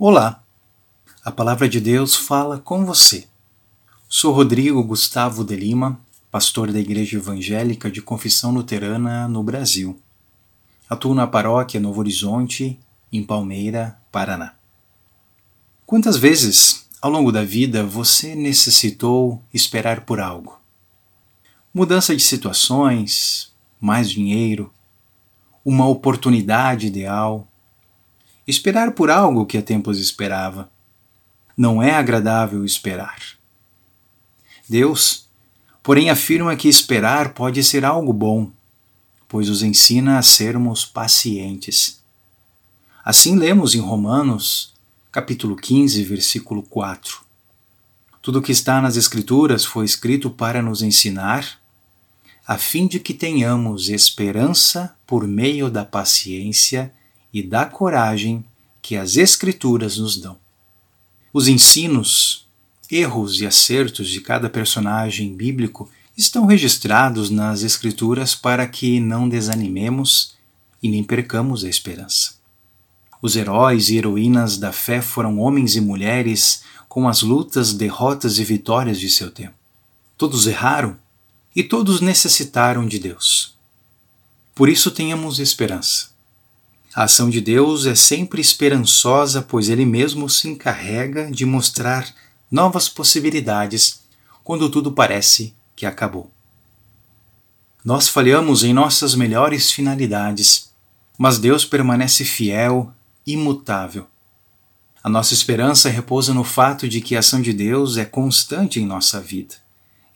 Olá, a Palavra de Deus fala com você. Sou Rodrigo Gustavo de Lima, pastor da Igreja Evangélica de Confissão Luterana no Brasil. Atuo na paróquia Novo Horizonte, em Palmeira, Paraná. Quantas vezes ao longo da vida você necessitou esperar por algo? Mudança de situações, mais dinheiro, uma oportunidade ideal, esperar por algo que há tempos esperava. Não é agradável esperar. Deus, porém, afirma que esperar pode ser algo bom, pois os ensina a sermos pacientes. Assim lemos em Romanos, capítulo 15, versículo 4. Tudo que está nas Escrituras foi escrito para nos ensinar, a fim de que tenhamos esperança por meio da paciência e da coragem que as Escrituras nos dão. Os ensinos, erros e acertos de cada personagem bíblico estão registrados nas Escrituras para que não desanimemos e nem percamos a esperança. Os heróis e heroínas da fé foram homens e mulheres com as lutas, derrotas e vitórias de seu tempo. Todos erraram e todos necessitaram de Deus. Por isso tenhamos esperança. A ação de Deus é sempre esperançosa, pois Ele mesmo se encarrega de mostrar novas possibilidades quando tudo parece que acabou. Nós falhamos em nossas melhores finalidades, mas Deus permanece fiel, imutável. A nossa esperança repousa no fato de que a ação de Deus é constante em nossa vida.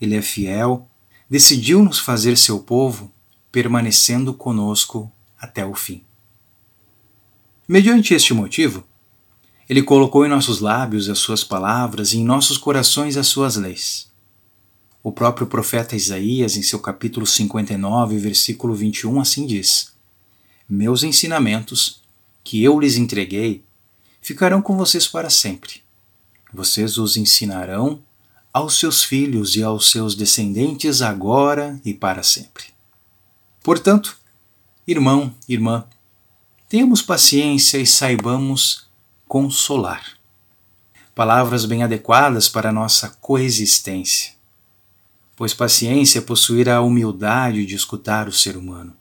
Ele é fiel, decidiu nos fazer seu povo, permanecendo conosco até o fim. Mediante este motivo, ele colocou em nossos lábios as suas palavras e em nossos corações as suas leis. O próprio profeta Isaías, em seu capítulo 59, versículo 21, assim diz: Meus ensinamentos, que eu lhes entreguei, ficarão com vocês para sempre. Vocês os ensinarão aos seus filhos e aos seus descendentes agora e para sempre. Portanto, irmão, irmã, Tenhamos paciência e saibamos consolar. Palavras bem adequadas para nossa coexistência. Pois paciência é possuir a humildade de escutar o ser humano,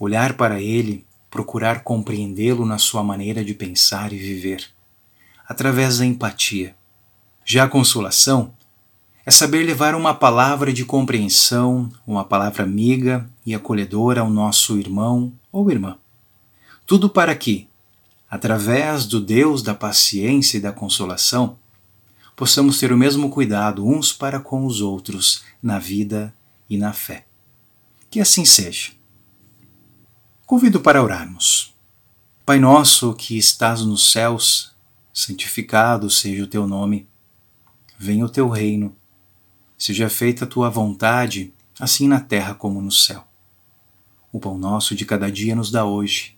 olhar para ele, procurar compreendê-lo na sua maneira de pensar e viver, através da empatia. Já a consolação é saber levar uma palavra de compreensão, uma palavra amiga e acolhedora ao nosso irmão ou irmã. Tudo para que, através do Deus da paciência e da consolação, possamos ter o mesmo cuidado uns para com os outros na vida e na fé. Que assim seja. Convido para orarmos. Pai nosso que estás nos céus, santificado seja o teu nome. Venha o teu reino. Seja feita a tua vontade, assim na terra como no céu. O pão nosso de cada dia nos dá hoje